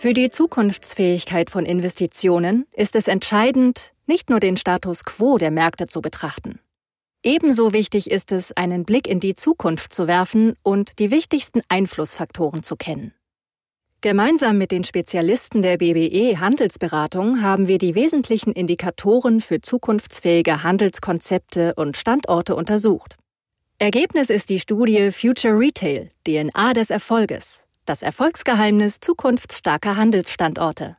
Für die Zukunftsfähigkeit von Investitionen ist es entscheidend, nicht nur den Status quo der Märkte zu betrachten. Ebenso wichtig ist es, einen Blick in die Zukunft zu werfen und die wichtigsten Einflussfaktoren zu kennen. Gemeinsam mit den Spezialisten der BBE Handelsberatung haben wir die wesentlichen Indikatoren für zukunftsfähige Handelskonzepte und Standorte untersucht. Ergebnis ist die Studie Future Retail, DNA des Erfolges, das Erfolgsgeheimnis zukunftsstarker Handelsstandorte.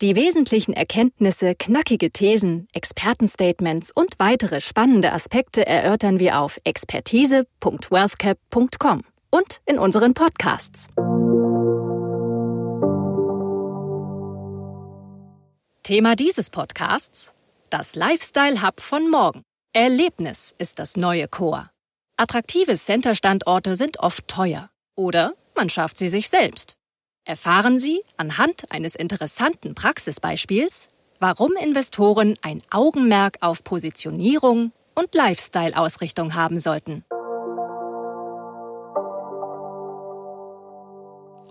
Die wesentlichen Erkenntnisse, knackige Thesen, Expertenstatements und weitere spannende Aspekte erörtern wir auf expertise.wealthcap.com und in unseren Podcasts. Thema dieses Podcasts: Das Lifestyle Hub von morgen. Erlebnis ist das neue Core. Attraktive Center-Standorte sind oft teuer. Oder man schafft sie sich selbst. Erfahren Sie anhand eines interessanten Praxisbeispiels, warum Investoren ein Augenmerk auf Positionierung und Lifestyle-Ausrichtung haben sollten.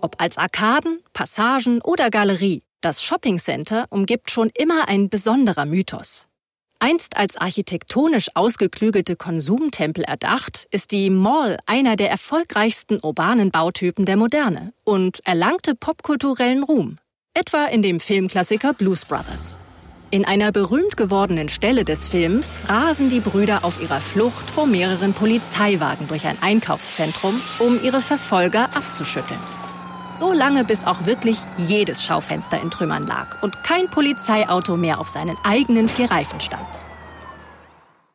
Ob als Arkaden, Passagen oder Galerie, das Shopping Center umgibt schon immer ein besonderer Mythos. Einst als architektonisch ausgeklügelte Konsumtempel erdacht, ist die Mall einer der erfolgreichsten urbanen Bautypen der Moderne und erlangte popkulturellen Ruhm, etwa in dem Filmklassiker Blues Brothers. In einer berühmt gewordenen Stelle des Films rasen die Brüder auf ihrer Flucht vor mehreren Polizeiwagen durch ein Einkaufszentrum, um ihre Verfolger abzuschütteln. So lange, bis auch wirklich jedes Schaufenster in Trümmern lag und kein Polizeiauto mehr auf seinen eigenen vier Reifen stand.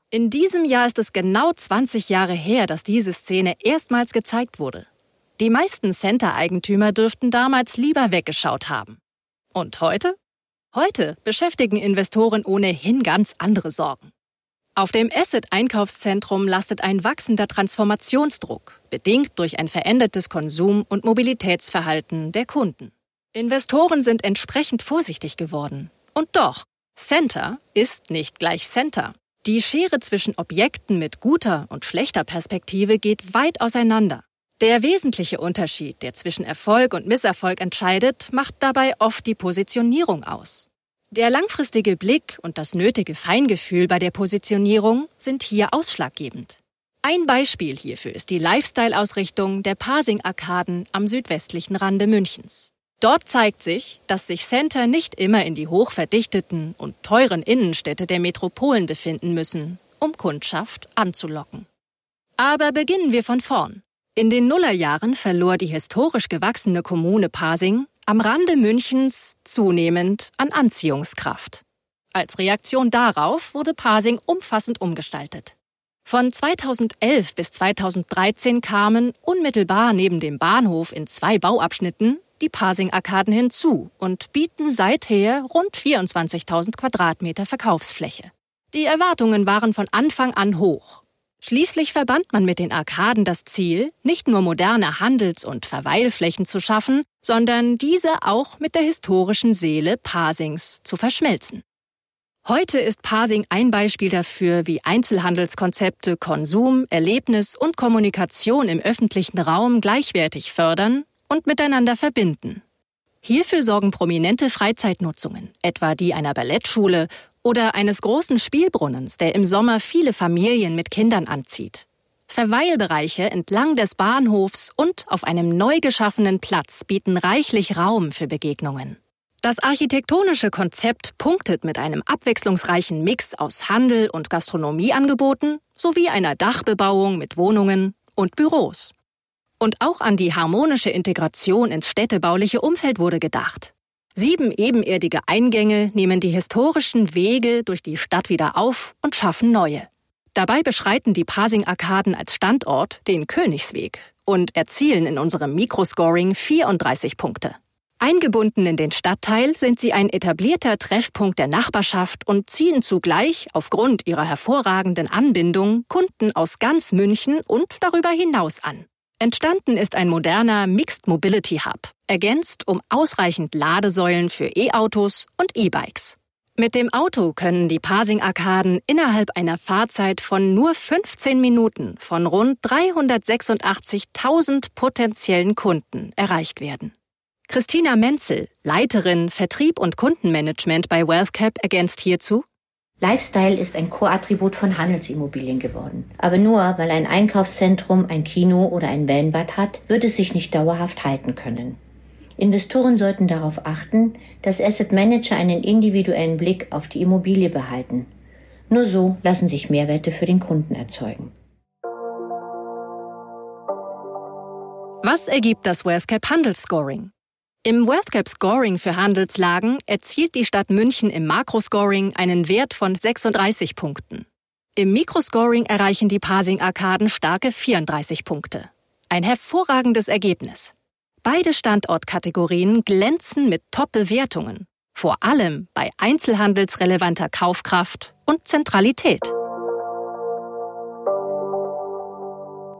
In diesem Jahr ist es genau 20 Jahre her, dass diese Szene erstmals gezeigt wurde. Die meisten Center-Eigentümer dürften damals lieber weggeschaut haben. Und heute? Heute beschäftigen Investoren ohnehin ganz andere Sorgen. Auf dem Asset-Einkaufszentrum lastet ein wachsender Transformationsdruck, bedingt durch ein verändertes Konsum- und Mobilitätsverhalten der Kunden. Investoren sind entsprechend vorsichtig geworden. Und doch, Center ist nicht gleich Center. Die Schere zwischen Objekten mit guter und schlechter Perspektive geht weit auseinander. Der wesentliche Unterschied, der zwischen Erfolg und Misserfolg entscheidet, macht dabei oft die Positionierung aus. Der langfristige Blick und das nötige Feingefühl bei der Positionierung sind hier ausschlaggebend. Ein Beispiel hierfür ist die Lifestyle-Ausrichtung der Pasing-Arkaden am südwestlichen Rande Münchens. Dort zeigt sich, dass sich Center nicht immer in die hochverdichteten und teuren Innenstädte der Metropolen befinden müssen, um Kundschaft anzulocken. Aber beginnen wir von vorn. In den Nullerjahren verlor die historisch gewachsene Kommune Pasing am Rande Münchens zunehmend an Anziehungskraft. Als Reaktion darauf wurde Pasing umfassend umgestaltet. Von 2011 bis 2013 kamen unmittelbar neben dem Bahnhof in zwei Bauabschnitten die Pasing-Arkaden hinzu und bieten seither rund 24.000 Quadratmeter Verkaufsfläche. Die Erwartungen waren von Anfang an hoch. Schließlich verband man mit den Arkaden das Ziel, nicht nur moderne Handels- und Verweilflächen zu schaffen, sondern diese auch mit der historischen Seele Pasings zu verschmelzen. Heute ist Pasing ein Beispiel dafür, wie Einzelhandelskonzepte Konsum, Erlebnis und Kommunikation im öffentlichen Raum gleichwertig fördern und miteinander verbinden. Hierfür sorgen prominente Freizeitnutzungen, etwa die einer Ballettschule oder eines großen Spielbrunnens, der im Sommer viele Familien mit Kindern anzieht. Verweilbereiche entlang des Bahnhofs und auf einem neu geschaffenen Platz bieten reichlich Raum für Begegnungen. Das architektonische Konzept punktet mit einem abwechslungsreichen Mix aus Handel und Gastronomieangeboten sowie einer Dachbebauung mit Wohnungen und Büros. Und auch an die harmonische Integration ins städtebauliche Umfeld wurde gedacht. Sieben ebenerdige Eingänge nehmen die historischen Wege durch die Stadt wieder auf und schaffen neue. Dabei beschreiten die Pasing-Arkaden als Standort den Königsweg und erzielen in unserem Mikroscoring 34 Punkte. Eingebunden in den Stadtteil sind sie ein etablierter Treffpunkt der Nachbarschaft und ziehen zugleich aufgrund ihrer hervorragenden Anbindung Kunden aus ganz München und darüber hinaus an. Entstanden ist ein moderner Mixed Mobility Hub, ergänzt um ausreichend Ladesäulen für E-Autos und E-Bikes. Mit dem Auto können die Pasing-Arkaden innerhalb einer Fahrzeit von nur 15 Minuten von rund 386.000 potenziellen Kunden erreicht werden. Christina Menzel, Leiterin Vertrieb und Kundenmanagement bei WealthCap, ergänzt hierzu. Lifestyle ist ein Core-Attribut von Handelsimmobilien geworden. Aber nur weil ein Einkaufszentrum, ein Kino oder ein Vanbad hat, wird es sich nicht dauerhaft halten können. Investoren sollten darauf achten, dass Asset Manager einen individuellen Blick auf die Immobilie behalten. Nur so lassen sich Mehrwerte für den Kunden erzeugen. Was ergibt das WealthCap Handelsscoring? Im WealthCap Scoring für Handelslagen erzielt die Stadt München im Makroscoring einen Wert von 36 Punkten. Im Mikroscoring erreichen die Parsing-Arkaden starke 34 Punkte. Ein hervorragendes Ergebnis. Beide Standortkategorien glänzen mit Top-Bewertungen, vor allem bei einzelhandelsrelevanter Kaufkraft und Zentralität.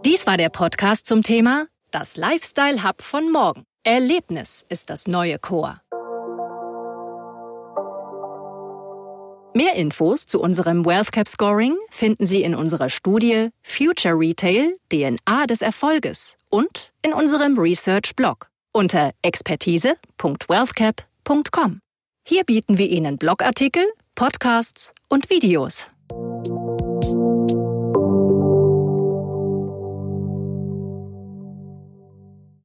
Dies war der Podcast zum Thema Das Lifestyle Hub von morgen. Erlebnis ist das neue Chor. Mehr Infos zu unserem WealthCap Scoring finden Sie in unserer Studie Future Retail DNA des Erfolges und in unserem Research-Blog unter expertise.wealthcap.com. Hier bieten wir Ihnen Blogartikel, Podcasts und Videos.